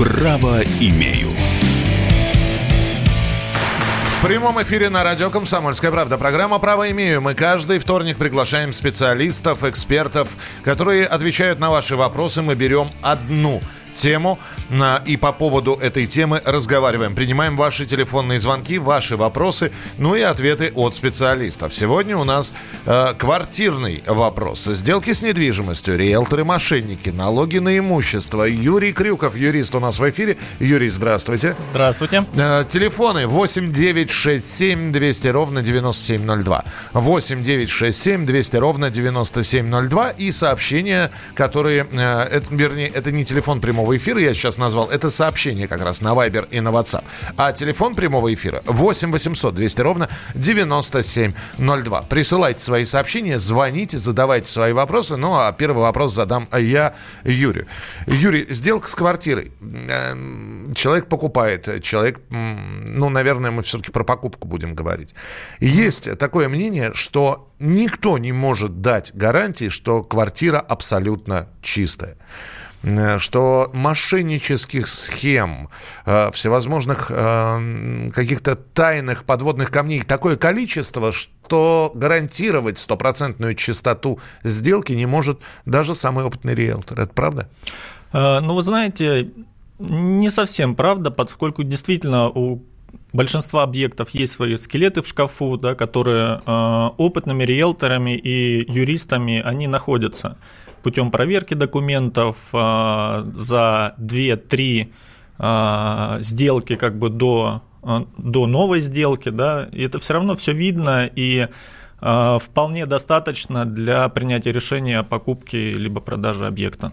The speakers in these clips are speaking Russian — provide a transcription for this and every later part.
Право имею. В прямом эфире на радио «Комсомольская правда» программа «Право имею». Мы каждый вторник приглашаем специалистов, экспертов, которые отвечают на ваши вопросы. Мы берем одну тему и по поводу этой темы разговариваем. Принимаем ваши телефонные звонки, ваши вопросы, ну и ответы от специалистов. Сегодня у нас э, квартирный вопрос. Сделки с недвижимостью, риэлторы-мошенники, налоги на имущество. Юрий Крюков, юрист у нас в эфире. Юрий, здравствуйте. Здравствуйте. Э, телефоны 8 9 6 7 200 ровно 9702. 8 9 6 7 200 ровно 9702. И сообщения, которые, э, это, вернее, это не телефон прямого прямого эфира я сейчас назвал, это сообщение как раз на Viber и на WhatsApp. А телефон прямого эфира 8 800 200 ровно 9702. Присылайте свои сообщения, звоните, задавайте свои вопросы. Ну, а первый вопрос задам я Юрию. Юрий, сделка с квартирой. Эм, человек покупает, человек, ну, наверное, мы все-таки про покупку будем говорить. Есть такое мнение, что никто не может дать гарантии, что квартира абсолютно чистая. Э, что мошеннических схем, э, всевозможных э, каких-то тайных подводных камней такое количество, что гарантировать стопроцентную чистоту сделки не может даже самый опытный риэлтор. Это правда? Ну, вы знаете, не совсем правда, поскольку действительно у большинства объектов есть свои скелеты в шкафу, да, которые э, опытными риэлторами и юристами они находятся путем проверки документов э, за 2-3 э, сделки как бы до, э, до новой сделки, да, и это все равно все видно и вполне достаточно для принятия решения о покупке либо продаже объекта.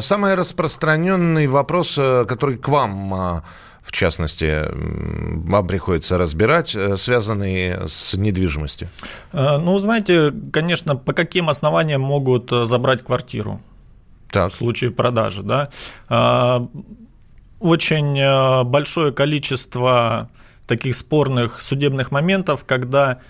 Самый распространенный вопрос, который к вам в частности, вам приходится разбирать, э, связанные с недвижимостью? Э, ну, знаете, конечно, по каким основаниям могут э, забрать квартиру так. в случае продажи, да? Очень большое количество таких спорных судебных моментов, когда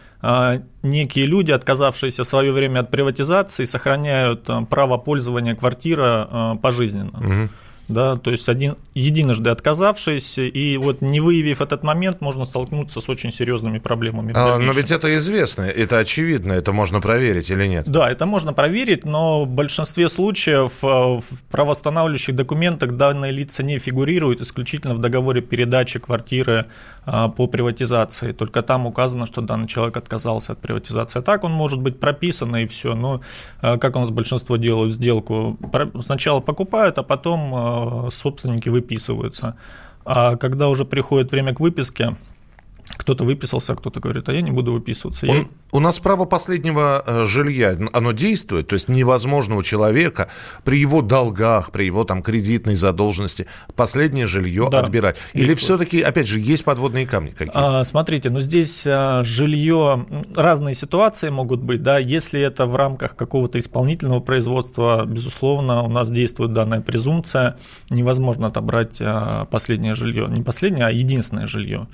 некие люди, отказавшиеся в свое время от приватизации, сохраняют право пользования квартира пожизненно. Угу да, то есть один, единожды отказавшись, и вот не выявив этот момент, можно столкнуться с очень серьезными проблемами. А, но ведь это известно, это очевидно, это можно проверить или нет? Да, это можно проверить, но в большинстве случаев э, в правоостанавливающих документах данные лица не фигурируют исключительно в договоре передачи квартиры а, по приватизации. Только там указано, что данный человек отказался от приватизации. Так он может быть прописан и все, но э, как у нас большинство делают сделку, сначала покупают, а потом э, собственники выписываются. А когда уже приходит время к выписке, кто-то выписался, а кто-то говорит, а я не буду выписываться. Он, я... У нас право последнего э, жилья, оно действует, то есть невозможно у человека при его долгах, при его там кредитной задолженности последнее жилье да, отбирать. Или все-таки, опять же, есть подводные камни какие-то? А, смотрите, ну здесь а, жилье, разные ситуации могут быть, да, если это в рамках какого-то исполнительного производства, безусловно, у нас действует данная презумпция, невозможно отобрать а, последнее жилье, не последнее, а единственное жилье.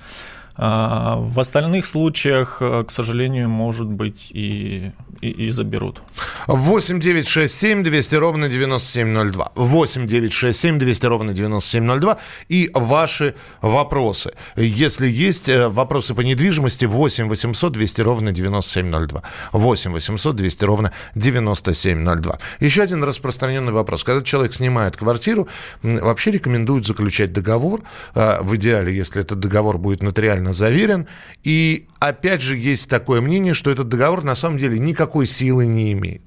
А, в остальных случаях, э, к сожалению, может быть и, и, и заберут. 8 9 6 7 200 ровно 9702. 8 9 6 7 200 ровно 9702. И ваши вопросы. Если есть э, вопросы по недвижимости, 8 800 200 ровно 9702. 8 800 200 ровно 9702. Еще один распространенный вопрос. Когда человек снимает квартиру, вообще рекомендуют заключать договор. А, в идеале, если этот договор будет нотариально официально заверен. И опять же есть такое мнение, что этот договор на самом деле никакой силы не имеет.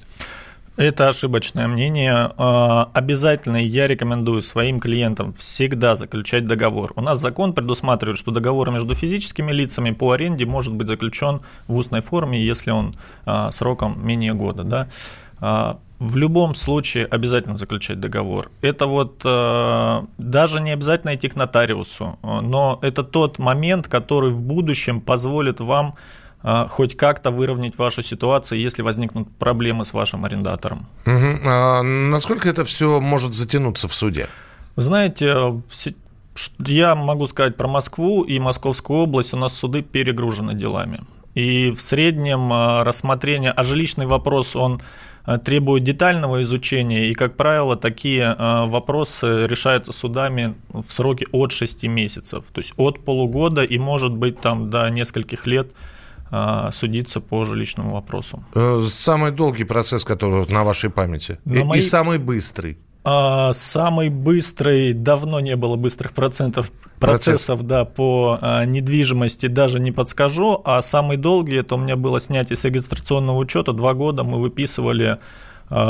Это ошибочное мнение. А, обязательно я рекомендую своим клиентам всегда заключать договор. У нас закон предусматривает, что договор между физическими лицами по аренде может быть заключен в устной форме, если он а, сроком менее года. Да? В любом случае обязательно заключать договор. Это вот э, даже не обязательно идти к нотариусу, но это тот момент, который в будущем позволит вам э, хоть как-то выровнять вашу ситуацию, если возникнут проблемы с вашим арендатором. Угу. А насколько это все может затянуться в суде? Вы знаете, я могу сказать про Москву и Московскую область, у нас суды перегружены делами. И в среднем рассмотрение, а жилищный вопрос, он требует детального изучения, и, как правило, такие вопросы решаются судами в сроке от 6 месяцев, то есть от полугода и, может быть, там до нескольких лет судиться по жилищному вопросу. Э, самый долгий процесс, который на вашей памяти, на и, моей... и самый быстрый. А, самый быстрый, давно не было быстрых процентов, процессов Процесс. да, по а, недвижимости, даже не подскажу. А самый долгий, это у меня было снятие с регистрационного учета. Два года мы выписывали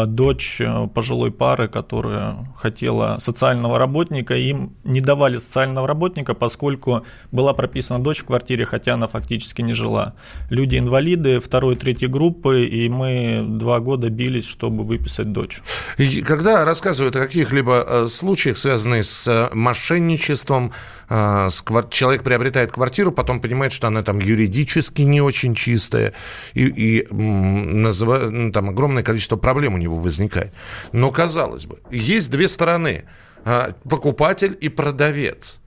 дочь э, пожилой пары, которая хотела социального работника, им не давали социального работника, поскольку была прописана дочь в квартире, хотя она фактически не жила. Люди инвалиды второй, третьей группы, и мы два года бились, чтобы выписать дочь. И когда рассказывают о каких-либо э, случаях, связанных с э, мошенничеством, а, человек приобретает квартиру, потом понимает, что она там юридически не очень чистая, и, и называет, ну, там огромное количество проблем у него возникает. Но, казалось бы, есть две стороны. А, покупатель и продавец.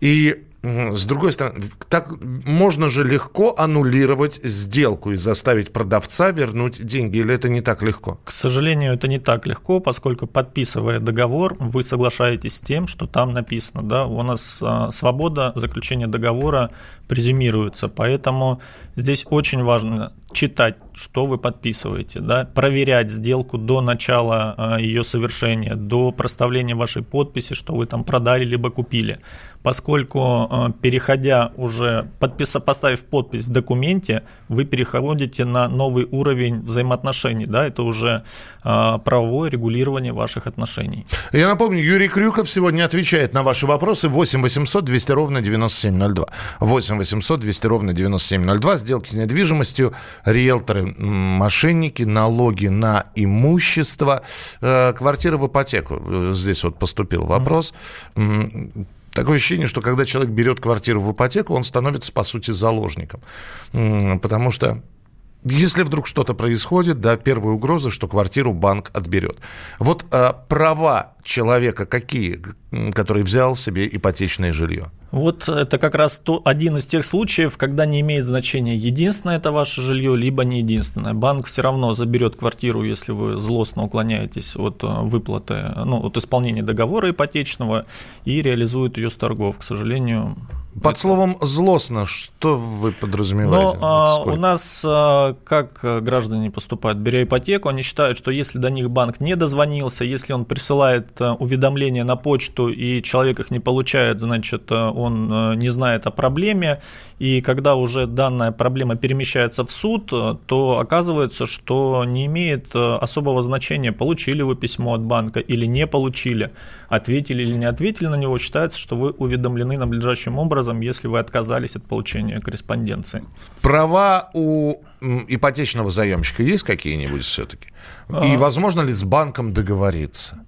И с другой стороны, так можно же легко аннулировать сделку и заставить продавца вернуть деньги, или это не так легко? К сожалению, это не так легко, поскольку подписывая договор, вы соглашаетесь с тем, что там написано. Да? У нас а, свобода заключения договора презюмируется, поэтому здесь очень важно читать, что вы подписываете, да? проверять сделку до начала а, ее совершения, до проставления вашей подписи, что вы там продали либо купили поскольку э, переходя уже, подписа, поставив подпись в документе, вы переходите на новый уровень взаимоотношений, да, это уже э, правовое регулирование ваших отношений. Я напомню, Юрий Крюков сегодня отвечает на ваши вопросы 8 800 200 ровно 9702. 8 800 200 ровно 9702. Сделки с недвижимостью, риэлторы, мошенники, налоги на имущество, э, квартира в ипотеку. Здесь вот поступил вопрос. Mm-hmm Такое ощущение, что когда человек берет квартиру в ипотеку, он становится, по сути, заложником. Потому что если вдруг что-то происходит, да, первая угроза, что квартиру банк отберет. Вот а, права человека какие, который взял себе ипотечное жилье? Вот это как раз то, один из тех случаев, когда не имеет значения, единственное это ваше жилье, либо не единственное. Банк все равно заберет квартиру, если вы злостно уклоняетесь от э, выплаты, ну, от исполнения договора ипотечного и реализует ее с торгов. К сожалению, под словом «злостно» что вы подразумеваете? Ну, а, у нас, а, как граждане поступают, беря ипотеку, они считают, что если до них банк не дозвонился, если он присылает а, уведомления на почту и человек их не получает, значит, а, он не знает о проблеме, и когда уже данная проблема перемещается в суд, то оказывается, что не имеет особого значения, получили вы письмо от банка или не получили, ответили или не ответили на него, считается, что вы уведомлены надлежащим образом, если вы отказались от получения корреспонденции. Права у ипотечного заемщика есть какие-нибудь все-таки? И а. возможно ли с банком договориться?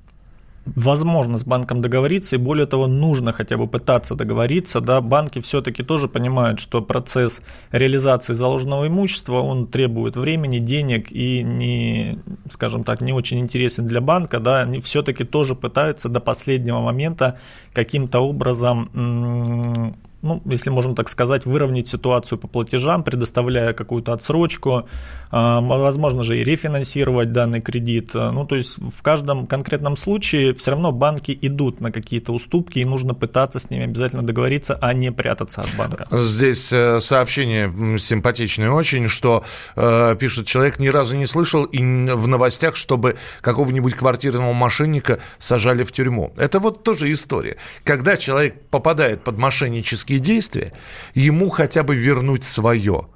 Возможно с банком договориться, и более того, нужно хотя бы пытаться договориться. Да, банки все-таки тоже понимают, что процесс реализации заложенного имущества, он требует времени, денег и не, скажем так, не очень интересен для банка. Да, они все-таки тоже пытаются до последнего момента каким-то образом ну, если можно так сказать, выровнять ситуацию по платежам, предоставляя какую-то отсрочку, а, возможно же и рефинансировать данный кредит. Ну, то есть в каждом конкретном случае все равно банки идут на какие-то уступки, и нужно пытаться с ними обязательно договориться, а не прятаться от банка. Здесь э, сообщение симпатичное очень, что э, пишет человек, ни разу не слышал и в новостях, чтобы какого-нибудь квартирного мошенника сажали в тюрьму. Это вот тоже история. Когда человек попадает под мошеннический политические действия, ему хотя бы вернуть свое.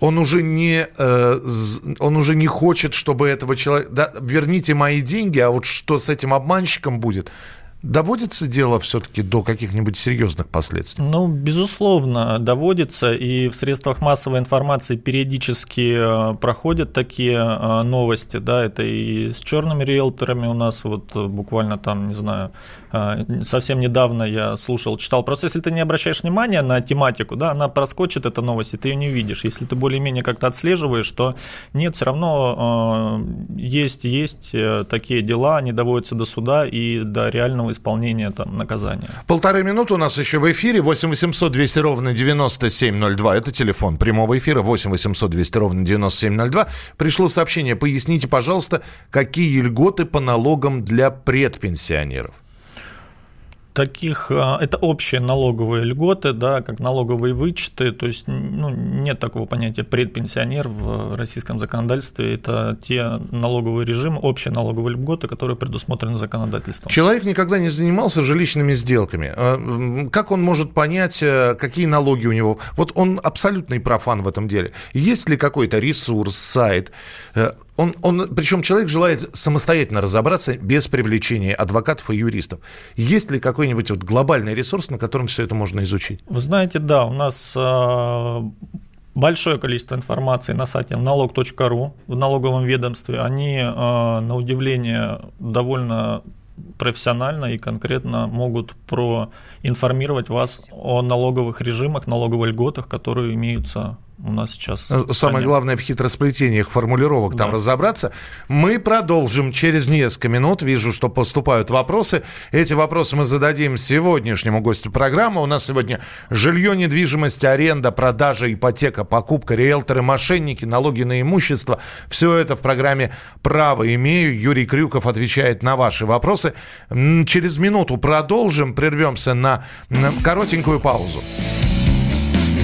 Он уже не, э, он уже не хочет, чтобы этого человека... Да, верните мои деньги, а вот что с этим обманщиком будет, Доводится дело все-таки до каких-нибудь серьезных последствий? Ну, безусловно, доводится. И в средствах массовой информации периодически э, проходят такие э, новости. Да, это и с черными риэлторами у нас вот э, буквально там, не знаю, совсем недавно я слушал, читал. Просто если ты не обращаешь внимания на тематику, да, она проскочит, эта новость, и ты ее не видишь. Если ты более-менее как-то отслеживаешь, то нет, все равно есть, есть такие дела, они доводятся до суда и до реального исполнения там, наказания. Полторы минуты у нас еще в эфире. 8 800 200 ровно 9702. Это телефон прямого эфира. 8 800 200 ровно 9702. Пришло сообщение. Поясните, пожалуйста, какие льготы по налогам для предпенсионеров? Таких, а, это общие налоговые льготы, да, как налоговые вычеты, то есть ну, нет такого понятия предпенсионер в российском законодательстве, это те налоговые режимы, общие налоговые льготы, которые предусмотрены законодательством. Человек никогда не занимался жилищными сделками. А, как он может понять, э, какие налоги у него? Вот он абсолютный профан в этом деле. Есть ли какой-то ресурс, сайт, э, он, он, причем человек желает самостоятельно разобраться без привлечения адвокатов и юристов. Есть ли какой-нибудь вот глобальный ресурс, на котором все это можно изучить? Вы знаете, да, у нас э, большое количество информации на сайте налог.ру в налоговом ведомстве. Они, э, на удивление, довольно профессионально и конкретно могут проинформировать вас о налоговых режимах, налоговых льготах, которые имеются у нас сейчас. Ну, самое главное в хитросплетениях формулировок да. там разобраться. Мы продолжим через несколько минут. Вижу, что поступают вопросы. Эти вопросы мы зададим сегодняшнему гостю программы. У нас сегодня жилье, недвижимость, аренда, продажа, ипотека, покупка, риэлторы, мошенники, налоги на имущество. Все это в программе «Право имею». Юрий Крюков отвечает на ваши вопросы. Через минуту продолжим. Прервемся на коротенькую паузу.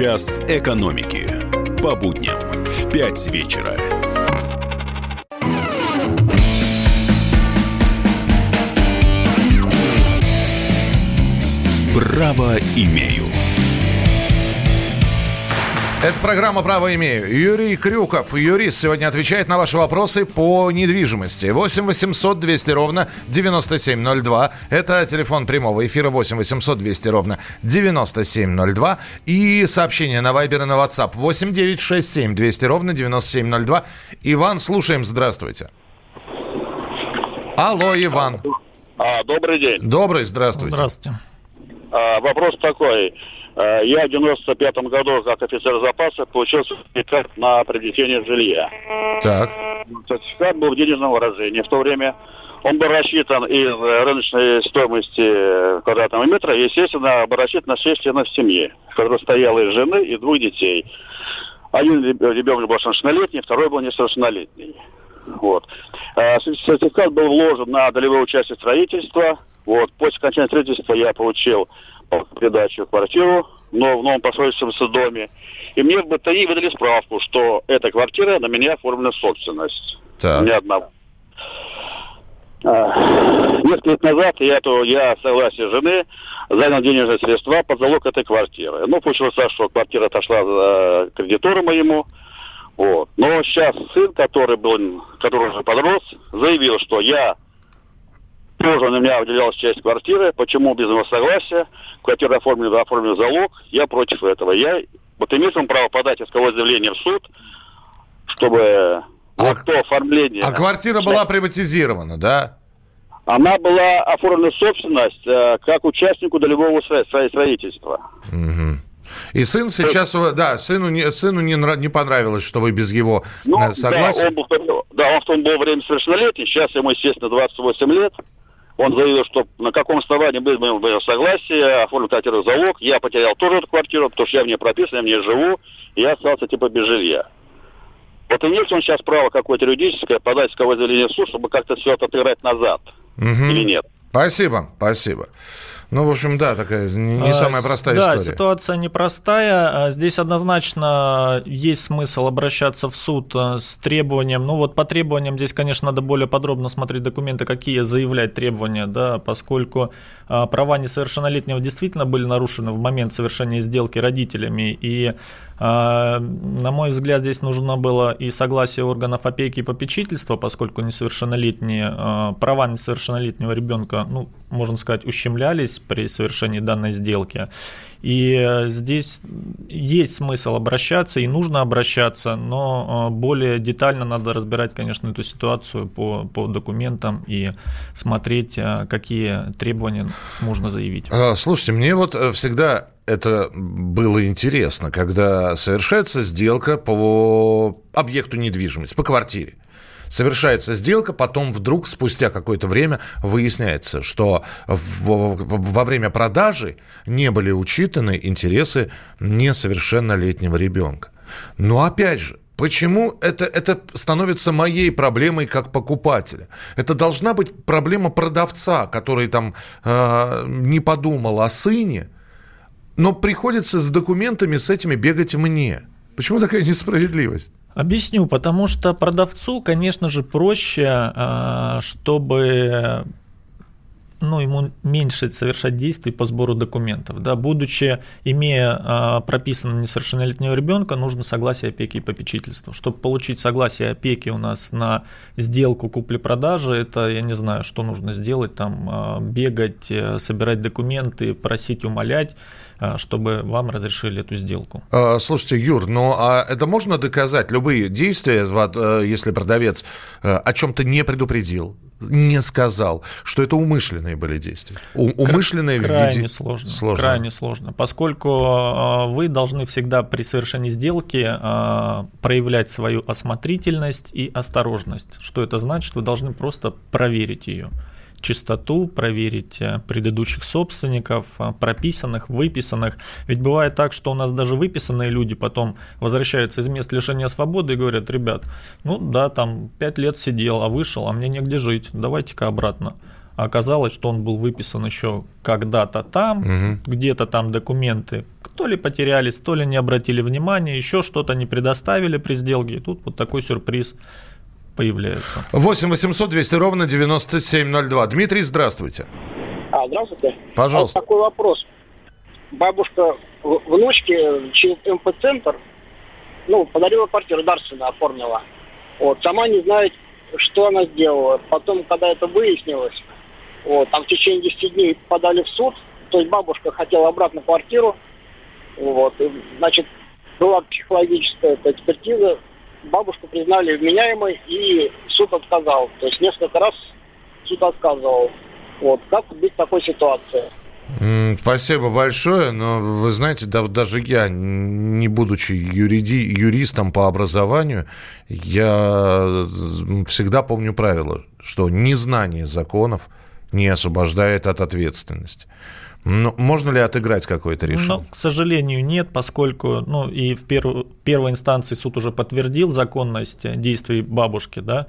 Час экономики. По будням в 5 вечера. Право имею. Это программа «Право имею». Юрий Крюков, юрист, сегодня отвечает на ваши вопросы по недвижимости. 8 800 200 ровно 9702. Это телефон прямого эфира 8 800 200 ровно 9702. И сообщение на Вайбер и на WhatsApp 8 967 200 ровно 9702. Иван, слушаем. Здравствуйте. Алло, Иван. А, добрый день. Добрый, здравствуйте. Здравствуйте. А, вопрос такой. А, я в 95 году как офицер запаса получил сертификат на приобретение жилья. Так. Сертификат был в денежном выражении. В то время он был рассчитан из рыночной стоимости квадратного метра, естественно, был рассчитан на 6 членов семьи, которая состояла из жены и двух детей. Один ребенок был совершеннолетний, второй был несовершеннолетний. Вот. Сертификат был вложен на долевое участие строительства – вот. После окончания строительства я получил передачу квартиру но в новом построившемся доме. И мне в БТИ выдали справку, что эта квартира на меня оформлена собственность. Так. Ни одна. А, несколько лет назад я, то, я согласие жены занял денежные средства под залог этой квартиры. Ну, получилось так, что квартира отошла за кредитору моему. Вот. Но сейчас сын, который был, который уже подрос, заявил, что я тоже на меня выделялась часть квартиры. Почему без моего согласия? Квартира оформлена, оформлен залог. Я против этого. Я вот имею право подать исковое заявление в суд, чтобы а, вот то оформление... А квартира была приватизирована, да? Она была оформлена собственность э, как участнику долевого строительства. Угу. И сын сейчас, да, сыну не, сыну не, не понравилось, что вы без его ну, согласия. Да, он был, да, он в том был время совершеннолетний, сейчас ему, естественно, 28 лет. Он заявил, что на каком основании без моего согласия оформил квартиру залог. Я потерял тоже эту квартиру, потому что я в ней прописан, я в ней живу, и я остался типа без жилья. Вот имеет он сейчас право какое-то юридическое подать исковое заявление в суд, чтобы как-то все это отыграть назад? Угу. Или нет? Спасибо, спасибо. Ну, в общем, да, такая не а, самая простая да, история. Да, ситуация непростая. А здесь однозначно есть смысл обращаться в суд э, с требованием. Ну, вот по требованиям здесь, конечно, надо более подробно смотреть документы, какие заявлять требования, да, поскольку а, права несовершеннолетнего действительно были нарушены в момент совершения сделки родителями. И, на мой взгляд, здесь нужно было и согласие органов опеки и попечительства, поскольку несовершеннолетние, права несовершеннолетнего ребенка, ну, можно сказать, ущемлялись при совершении данной сделки. И э, здесь есть смысл обращаться и нужно обращаться, но э, более детально надо разбирать, конечно, эту ситуацию по, по документам и смотреть, э, какие требования можно заявить. А, слушайте, мне вот всегда это было интересно, когда совершается сделка по объекту недвижимости, по квартире совершается сделка, потом вдруг спустя какое-то время выясняется, что во время продажи не были учитаны интересы несовершеннолетнего ребенка. Но опять же, Почему это, это становится моей проблемой как покупателя? Это должна быть проблема продавца, который там э, не подумал о сыне, но приходится с документами с этими бегать мне. Почему такая несправедливость? Объясню, потому что продавцу, конечно же, проще, а, чтобы ну, ему меньше совершать действий по сбору документов. Да, будучи, имея а, прописанного несовершеннолетнего ребенка, нужно согласие опеки и попечительства. Чтобы получить согласие опеки у нас на сделку купли-продажи, это я не знаю, что нужно сделать, там а, бегать, э, собирать документы, просить, умолять, чтобы вам разрешили эту сделку. А, слушайте, Юр, ну а это можно доказать? Любые действия, э, если продавец э, о чем-то не предупредил, не сказал, что это умышленные были действия. У, умышленные крайне в виде... сложно, сложно. Крайне сложно. Поскольку вы должны всегда при совершении сделки проявлять свою осмотрительность и осторожность. Что это значит? Вы должны просто проверить ее чистоту, проверить э, предыдущих собственников, э, прописанных, выписанных. Ведь бывает так, что у нас даже выписанные люди потом возвращаются из мест лишения свободы и говорят, ребят, ну да, там 5 лет сидел, а вышел, а мне негде жить, давайте-ка обратно. А оказалось, что он был выписан еще когда-то там, угу. где-то там документы то ли потерялись, то ли не обратили внимания, еще что-то не предоставили при сделке. И тут вот такой сюрприз появляются. 8 800 200 ровно 9702. Дмитрий, здравствуйте. А, здравствуйте. Пожалуйста. Вот такой вопрос. Бабушка внучке через МП-центр ну, подарила квартиру, дарственно оформила. Вот, сама не знает, что она сделала. Потом, когда это выяснилось, вот, там в течение 10 дней подали в суд, то есть бабушка хотела обратно квартиру, вот, и, значит, была психологическая экспертиза, бабушку признали вменяемой, и суд отказал. То есть несколько раз суд отказывал. Вот. Как быть в такой ситуации? Спасибо большое, но вы знаете, да, даже я, не будучи юриди, юристом по образованию, я всегда помню правило, что незнание законов не освобождает от ответственности. Но можно ли отыграть какое-то решение? Ну, к сожалению, нет, поскольку ну, и в перв... первой инстанции суд уже подтвердил законность действий бабушки, да,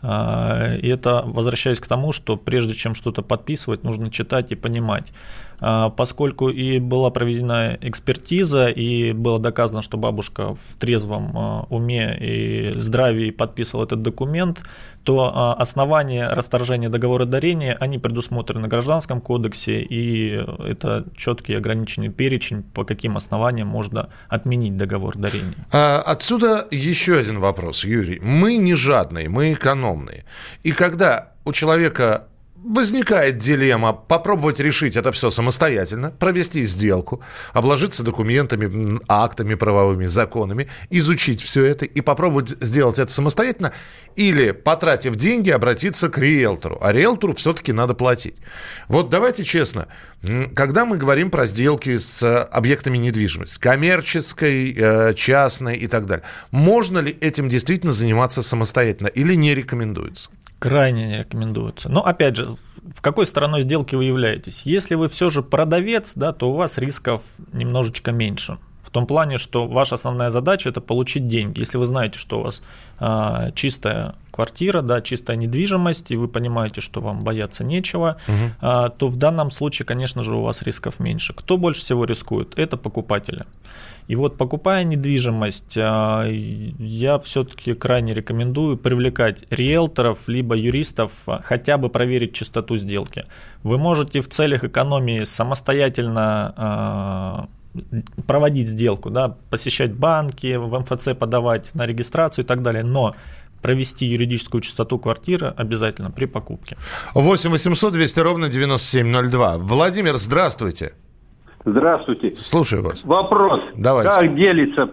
а, и это возвращаясь к тому, что прежде чем что-то подписывать, нужно читать и понимать. А, поскольку и была проведена экспертиза, и было доказано, что бабушка в трезвом а, уме и здравии подписывала этот документ, то а, основания расторжения договора дарения, они предусмотрены в Гражданском кодексе, и это четкий ограниченный перечень, по каким основаниям можно отменить договор дарения. Отсюда еще один вопрос, Юрий. Мы не жадные, мы экономные. И когда у человека возникает дилемма попробовать решить это все самостоятельно, провести сделку, обложиться документами, актами правовыми, законами, изучить все это и попробовать сделать это самостоятельно, или, потратив деньги, обратиться к риэлтору. А риэлтору все-таки надо платить. Вот давайте честно, когда мы говорим про сделки с объектами недвижимости, коммерческой, э, частной и так далее, можно ли этим действительно заниматься самостоятельно или не рекомендуется? Крайне не рекомендуется. Но опять же, в какой стороной сделки вы являетесь? Если вы все же продавец, да, то у вас рисков немножечко меньше. В том плане, что ваша основная задача это получить деньги. Если вы знаете, что у вас а, чистая квартира, да, чистая недвижимость, и вы понимаете, что вам бояться нечего, угу. то в данном случае, конечно же, у вас рисков меньше. Кто больше всего рискует? Это покупатели. И вот покупая недвижимость, а, я все-таки крайне рекомендую привлекать риэлторов либо юристов, а, хотя бы проверить чистоту сделки. Вы можете в целях экономии самостоятельно проводить сделку, да, посещать банки, в МФЦ подавать на регистрацию и так далее, но провести юридическую чистоту квартиры обязательно при покупке. 8 800 200 ровно 9702. Владимир, здравствуйте. Здравствуйте. Слушаю вас. Вопрос. Давайте. Как делится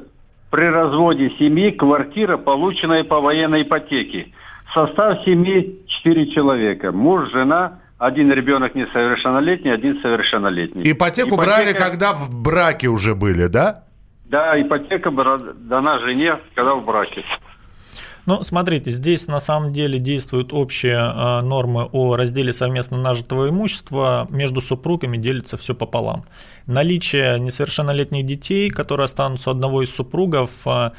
при разводе семьи квартира, полученная по военной ипотеке? Состав семьи 4 человека. Муж, жена, один ребенок несовершеннолетний, один совершеннолетний. Ипотеку брали, когда в браке уже были, да? Да, ипотека была дана жене, когда в браке. Ну, смотрите, здесь на самом деле действуют общие э, нормы о разделе совместно нажитого имущества. Между супругами делится все пополам. Наличие несовершеннолетних детей, которые останутся одного из супругов, э,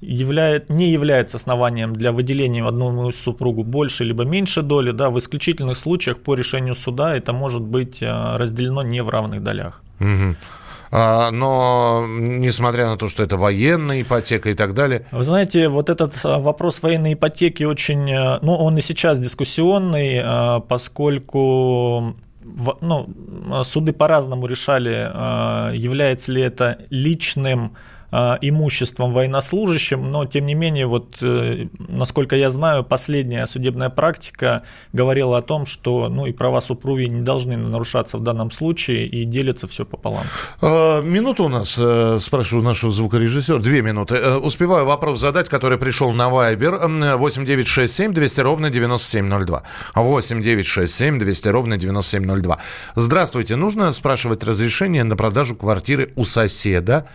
являет, не является основанием для выделения одному из супругу больше либо меньше доли. Да, в исключительных случаях по решению суда это может быть э, разделено не в равных долях. Угу. А, но несмотря на то, что это военная ипотека и так далее. Вы знаете, вот этот а, вопрос военной ипотеки очень, ну, он и сейчас дискуссионный, а, поскольку ну, суды по-разному решали, является ли это личным а, имуществом военнослужащим, но тем не менее, вот э, насколько я знаю, последняя судебная практика говорила о том, что ну и права супруги не должны нарушаться в данном случае и делится все пополам. А, минуту у нас, э, спрашиваю нашего звукорежиссера, две минуты. Э, успеваю вопрос задать, который пришел на Viber 8967 200 ровно 9702. 8967 200 ровно 9702. Здравствуйте, нужно спрашивать разрешение на продажу квартиры у соседа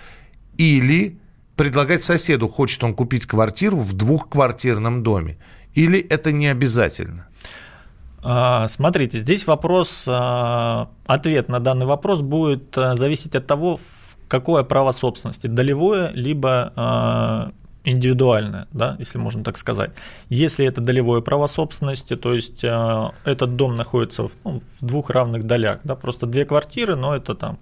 или предлагать соседу, хочет он купить квартиру в двухквартирном доме. Или это не обязательно? А, смотрите, здесь вопрос, а, ответ на данный вопрос будет а, зависеть от того, какое право собственности, долевое либо индивидуальное, да, если можно так сказать. Если это долевое право собственности, то есть этот дом находится ну, в двух равных долях, да, просто две квартиры, но это там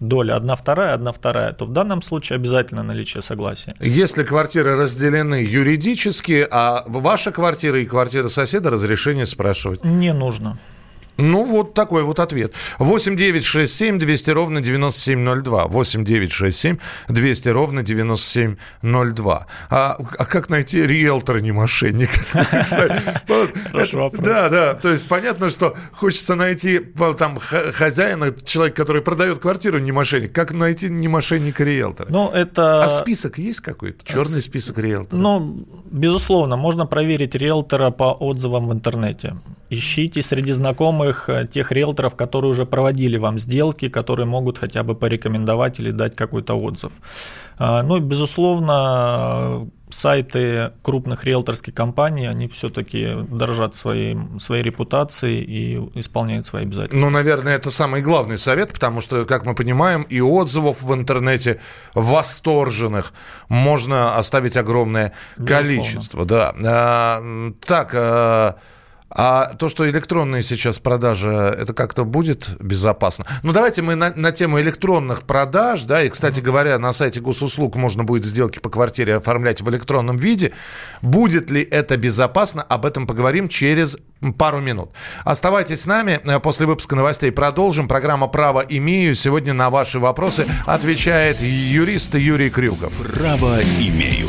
доля одна вторая, одна вторая, то в данном случае обязательно наличие согласия. Если квартиры разделены юридически, а ваша квартира и квартира соседа разрешение спрашивать? Не нужно. Ну, вот такой вот ответ. 8 9 6 7 200 ровно 9702. 8 9 6 7 200 ровно 9702. А, а как найти риэлтора, не мошенника? Хороший вопрос. Да, да. То есть понятно, что хочется найти там хозяина, человека, который продает квартиру, не мошенник. Как найти не мошенника риэлтора? Ну, это... А список есть какой-то? Черный список риэлтора? Ну, безусловно, можно проверить риэлтора по отзывам в интернете. Ищите среди знакомых э, тех риэлторов, которые уже проводили вам сделки, которые могут хотя бы порекомендовать или дать какой-то отзыв. А, ну, безусловно, сайты крупных риэлторских компаний, они все-таки дорожат своей, своей репутацией и исполняют свои обязательства. Ну, наверное, это самый главный совет, потому что, как мы понимаем, и отзывов в интернете восторженных можно оставить огромное Безусловно. количество. Да. А, так, а, то, что электронные сейчас продажи, это как-то будет безопасно? Ну, давайте мы на, на тему электронных продаж, да, и, кстати говоря, на сайте госуслуг можно будет сделки по квартире оформлять в электронном виде. Будет ли это безопасно? Об этом поговорим через пару минут. Оставайтесь с нами. После выпуска новостей продолжим. Программа «Право имею». Сегодня на ваши вопросы отвечает юрист Юрий Крюков. «Право имею».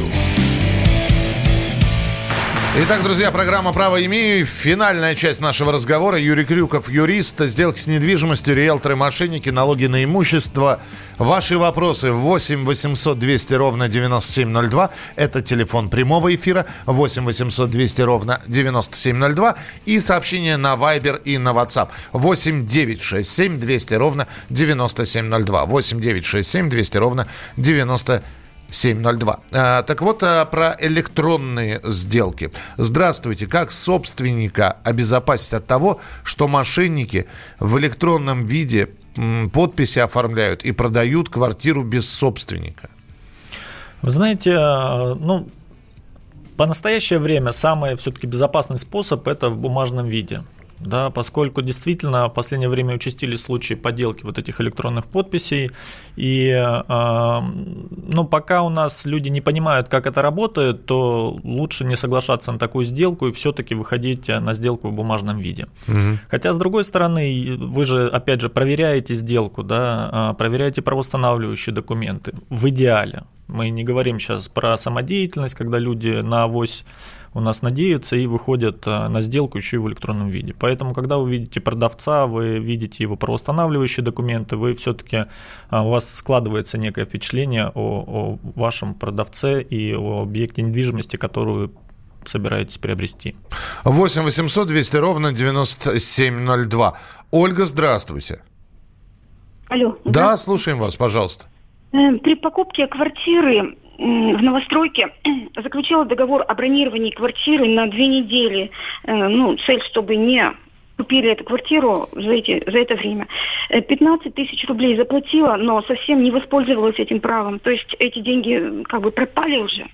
Итак, друзья, программа «Право имею». Финальная часть нашего разговора. Юрий Крюков, юрист, сделки с недвижимостью, риэлторы, мошенники, налоги на имущество. Ваши вопросы 8 800 200 ровно 9702. Это телефон прямого эфира 8 800 200 ровно 9702. И сообщение на Viber и на WhatsApp 8 967 200 ровно 9702. 8 967 200 ровно 9702. 702. А, так вот, а, про электронные сделки. Здравствуйте. Как собственника обезопасить от того, что мошенники в электронном виде подписи оформляют и продают квартиру без собственника? Вы знаете, э, ну, по настоящее время самый все-таки безопасный способ это в бумажном виде. Да, поскольку действительно в последнее время участились случаи подделки вот этих электронных подписей, и э, ну, пока у нас люди не понимают, как это работает, то лучше не соглашаться на такую сделку и все-таки выходить на сделку в бумажном виде. Угу. Хотя, с другой стороны, вы же, опять же, проверяете сделку, да, а, проверяете правоустанавливающие документы в идеале. Мы не говорим сейчас про самодеятельность, когда люди на авось у нас надеются и выходят э, на сделку еще и в электронном виде. Поэтому, когда вы видите продавца, вы видите его правоустанавливающие документы, вы все-таки э, у вас складывается некое впечатление о, о вашем продавце и о объекте недвижимости, которую вы собираетесь приобрести. 8 800 200 ровно 9702. Ольга, здравствуйте. Алло. Да, слушаем вас, пожалуйста. Э, при покупке квартиры в новостройке заключила договор о бронировании квартиры на две недели. Э, ну, цель, чтобы не купили эту квартиру за, эти, за это время. 15 э, тысяч рублей заплатила, но совсем не воспользовалась этим правом. То есть эти деньги как бы пропали уже.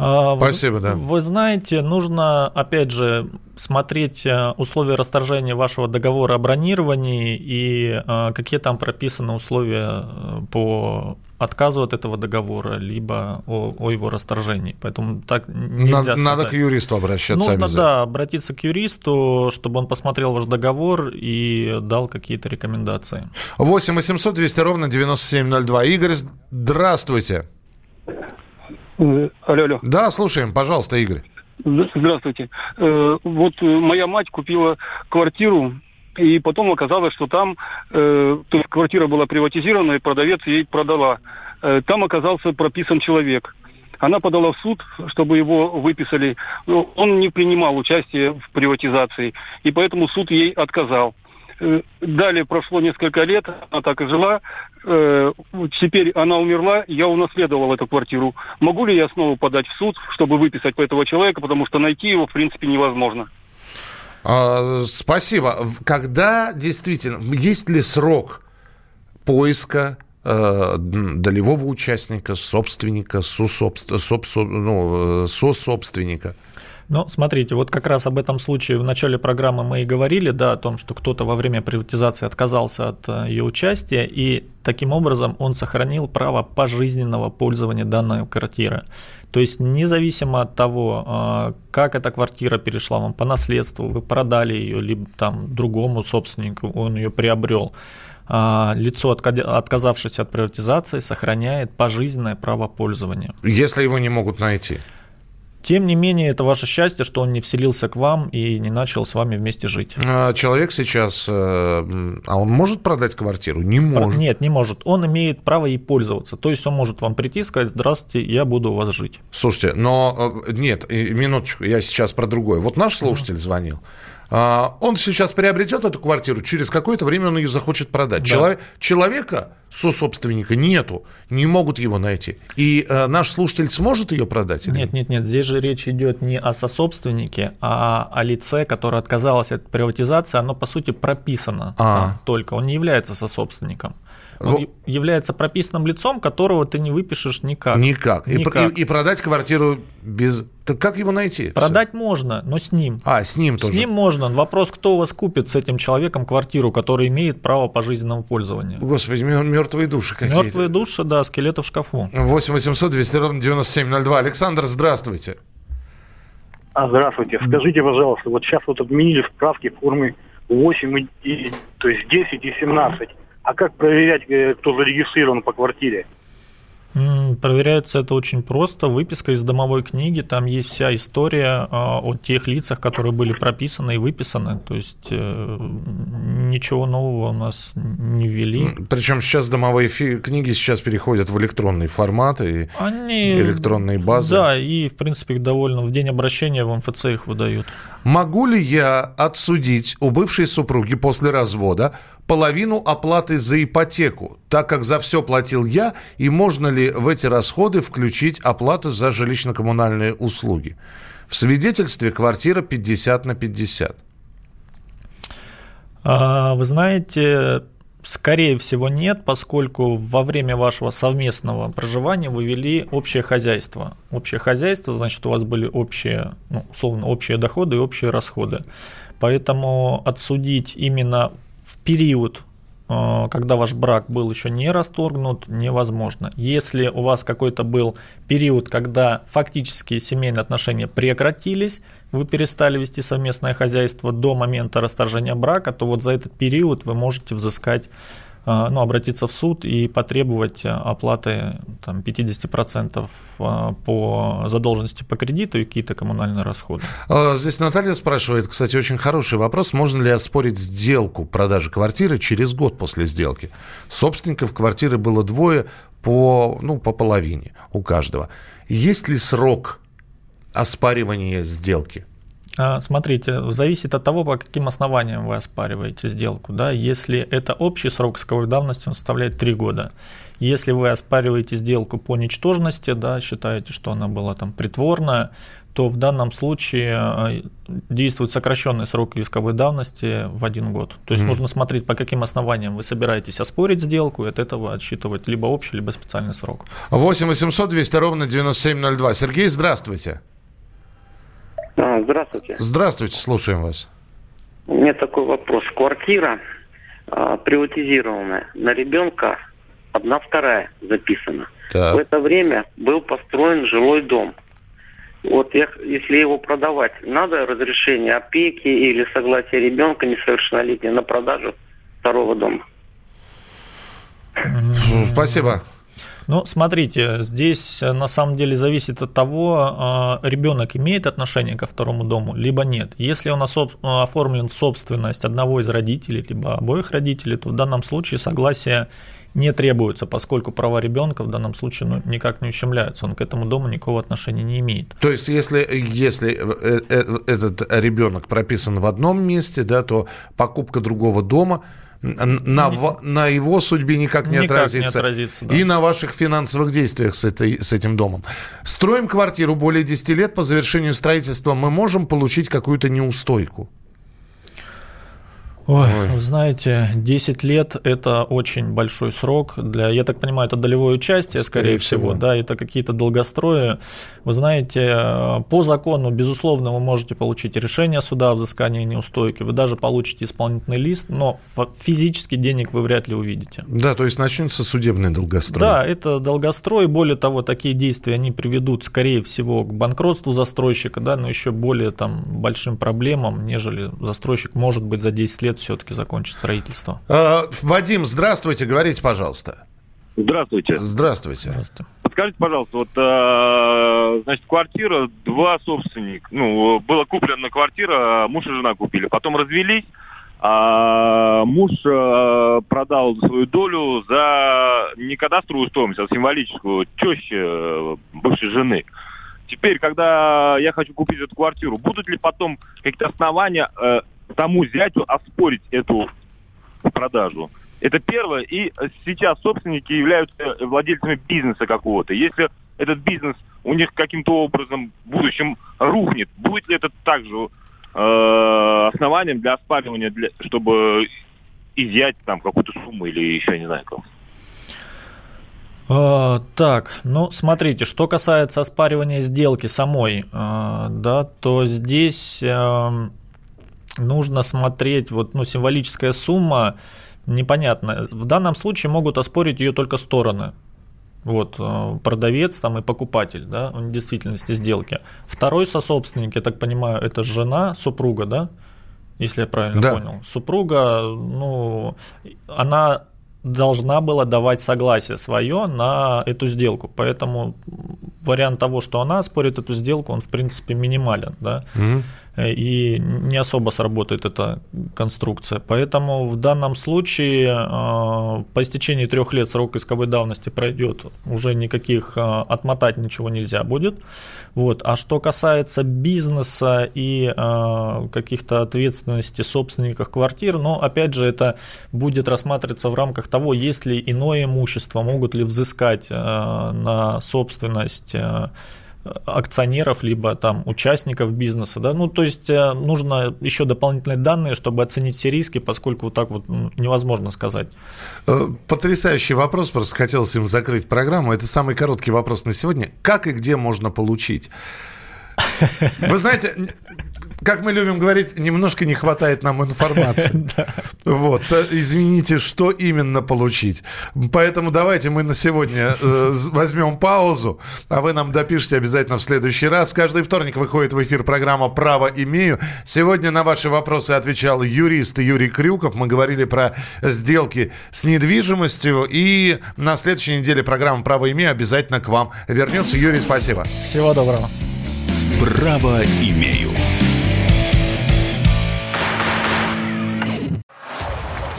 А, Спасибо, вы, да. Вы знаете, нужно, опять же, смотреть э, условия расторжения вашего договора о бронировании и э, какие там прописаны условия э, по отказу от этого договора, либо о, о его расторжении. Поэтому так нельзя Надо, надо к юристу обращаться. Нужно, да, обратиться к юристу, чтобы он посмотрел ваш договор и дал какие-то рекомендации. 8 800 200 ровно 9702. Игорь, здравствуйте. Алло, алло. Да, слушаем, пожалуйста, Игорь. Здравствуйте. Э, вот э, моя мать купила квартиру, и потом оказалось, что там, э, то есть квартира была приватизирована, и продавец ей продала. Там оказался прописан человек. Она подала в суд, чтобы его выписали. Он не принимал участие в приватизации, и поэтому суд ей отказал. Э, далее прошло несколько лет, она так и жила. Э, теперь она умерла, я унаследовал эту квартиру. Могу ли я снова подать в суд, чтобы выписать по этого человека, потому что найти его, в принципе, невозможно. А, спасибо. Когда действительно, есть ли срок поиска э, долевого участника, собственника, сособст... собствен... ну, сособственника? Ну, смотрите, вот как раз об этом случае в начале программы мы и говорили, да, о том, что кто-то во время приватизации отказался от э, ее участия, и таким образом он сохранил право пожизненного пользования данной квартиры. То есть независимо от того, э, как эта квартира перешла вам по наследству, вы продали ее, либо там другому собственнику, он ее приобрел, э, лицо, отказавшееся от приватизации, сохраняет пожизненное право пользования. Если его не могут найти. Тем не менее, это ваше счастье, что он не вселился к вам и не начал с вами вместе жить. А человек сейчас, э, а он может продать квартиру? Не может. Нет, не может. Он имеет право ей пользоваться. То есть он может вам прийти и сказать, здравствуйте, я буду у вас жить. Слушайте, но э, нет, минуточку, я сейчас про другое. Вот наш слушатель звонил. А, он сейчас приобретет эту квартиру, через какое-то время он ее захочет продать. Да. Человек, человека, сособственника, нету, не могут его найти. И э, наш слушатель сможет ее продать? Или? Нет, нет, нет, здесь же речь идет не о сособственнике, а о лице, которое отказалось от приватизации, оно по сути прописано а. только, он не является сособственником. Он ну, является прописанным лицом, которого ты не выпишешь никак. Никак. никак. И, и, и продать квартиру без... Так как его найти? Продать Все. можно, но с ним. А, с ним тоже. С ним можно. Вопрос, кто у вас купит с этим человеком квартиру, который имеет право пожизненного пользования. Господи, мертвые души какие-то. Мертвые души, да, скелеты в шкафу. 8 800 200 ровно 9702. Александр, здравствуйте. А, здравствуйте. Скажите, пожалуйста, вот сейчас вот отменили справки формы 8, и, то есть 10 и 17. А как проверять, э, кто зарегистрирован по квартире? Проверяется это очень просто. Выписка из домовой книги, там есть вся история а, о тех лицах, которые были прописаны и выписаны. То есть э, ничего нового у нас не ввели. Причем сейчас домовые книги сейчас переходят в электронный формат и Они... электронные базы. Да, и в принципе их довольно в день обращения в МФЦ их выдают. Могу ли я отсудить у бывшей супруги после развода половину оплаты за ипотеку, так как за все платил я, и можно ли в эти расходы включить оплату за жилищно-коммунальные услуги? В свидетельстве квартира 50 на 50. А, Вы знаете, скорее всего нет, поскольку во время вашего совместного проживания вы вели общее хозяйство. Общее хозяйство, значит, у вас были общие, ну, условно, общие доходы и общие расходы. Поэтому отсудить именно период, э, когда ваш брак был еще не расторгнут, невозможно. Если у вас какой-то был период, когда фактически семейные отношения прекратились, вы перестали вести совместное хозяйство до момента расторжения брака, то вот за этот период вы можете взыскать ну, обратиться в суд и потребовать э, оплаты там, 50% э, по задолженности по кредиту и какие-то коммунальные расходы. А, Здесь Наталья спрашивает, кстати, очень хороший вопрос. Можно ли оспорить сделку продажи квартиры через год после сделки? Собственников квартиры было двое по, ну, по половине у каждого. Есть ли срок оспаривания сделки? А, Смотрите, зависит от того, по каким основаниям вы оспариваете сделку. Да? Если это общий срок исковой давности, он составляет 3 года. Если вы оспариваете сделку по ничтожности, да, считаете, что она была там притворная, то в данном случае э, действует сокращенный срок исковой давности в один год. То есть Мгм. нужно смотреть, по каким основаниям вы собираетесь оспорить сделку, и от этого отсчитывать либо общий, либо специальный срок. 8 800 200 ровно 9702. Сергей, здравствуйте. А, Здравствуйте. Здравствуйте, слушаем вас. У меня такой вопрос. Квартира а, приватизированная. На ребенка одна вторая записана. Так. В это время был построен жилой дом. Вот я, если его продавать, надо разрешение опеки или согласие ребенка несовершеннолетнего на продажу второго дома. Спасибо. Ну, смотрите, здесь э, на самом деле зависит от того, э, ребенок имеет отношение ко второму дому, либо нет. Если он э, оформлен в собственность одного из родителей, либо обоих родителей, то в данном случае согласие не требуется, поскольку права ребенка в данном случае ну, никак не ущемляются. Он к этому дому никакого отношения не имеет. То есть, если, если э, этот ребенок прописан в одном месте, да, то покупка другого дома на, на его судьбе никак не Никак не отразится. отразится, да. И на ваших финансовых действиях с, этой, с этим домом. Строим квартиру более 10 лет, по завершению строительства мы можем получить какую-то неустойку. Ой, вы знаете, 10 лет – это очень большой срок. Для, я так понимаю, это долевое участие, скорее, Скорее всего, всего. да, это какие-то долгострои. Вы знаете, э, по закону, безусловно, вы можете получить решение суда о взыскании неустойки, вы даже получите исполнительный лист, но физически денег вы вряд ли увидите. Да, то есть начнется судебный долгострой. Да, это долгострой. Более того, такие действия они приведут, скорее всего, к банкротству застройщика, да, но еще более там большим проблемам, нежели застройщик может быть за 10 лет все-таки закончит строительство. Э, Вадим, здравствуйте, говорите, пожалуйста. Здравствуйте. Здравствуйте. Подскажите, пожалуйста, вот, э, значит, квартира, два собственника. Ну, была куплена квартира, муж и жена купили. Потом развелись, а муж э, продал свою долю за не кадастровую стоимость, а символическую, теще э, бывшей жены. Теперь, когда я хочу купить эту квартиру, будут ли потом какие-то основания э, тому зятю оспорить эту продажу? Это первое. И сейчас собственники являются владельцами бизнеса какого-то. Если этот бизнес у них каким-то образом в будущем рухнет, будет ли это также э, основанием для оспаривания, для, чтобы изъять там какую-то сумму или еще не знаю как? А, Так, ну смотрите, что касается оспаривания сделки самой, а, да, то здесь эм, нужно смотреть, вот, ну, символическая сумма непонятно. В данном случае могут оспорить ее только стороны. Вот, э, продавец там и покупатель, да, в действительности сделки. Второй сособственник, я так понимаю, это жена, супруга, да, если я правильно Да. понял. Супруга, ну, она должна была давать согласие свое на эту сделку. Поэтому вариант того, что она спорит эту сделку, он в принципе минимален. Да? Мгм. Э, и не особо сработает эта конструкция. Поэтому в данном случае э, по истечении трех лет срок исковой давности пройдет, уже никаких э, отмотать ничего нельзя будет. Вот. А что касается бизнеса и каких-то ответственности собственников квартир, но опять же это будет рассматриваться в рамках того, есть ли иное имущество, могут ли взыскать на собственность акционеров, либо там участников бизнеса, да, ну, то есть э, нужно еще дополнительные данные, чтобы оценить все риски, поскольку вот так вот невозможно сказать. Э, потрясающий вопрос, просто хотелось им закрыть программу. Это самый короткий вопрос на сегодня. Как и где можно получить? Вы знаете, как мы любим говорить, немножко не хватает нам информации. Вот, э, извините, что именно получить. Поэтому давайте мы на сегодня э, возьмем паузу, а вы нам допишите обязательно в следующий раз. Каждый вторник выходит в эфир программа «Право имею». Сегодня на ваши вопросы отвечал юрист Юрий Крюков. Мы говорили про сделки с недвижимостью. И на следующей неделе программа «Право имею» обязательно к вам вернется. Юрий, спасибо. Всего доброго. Право имею.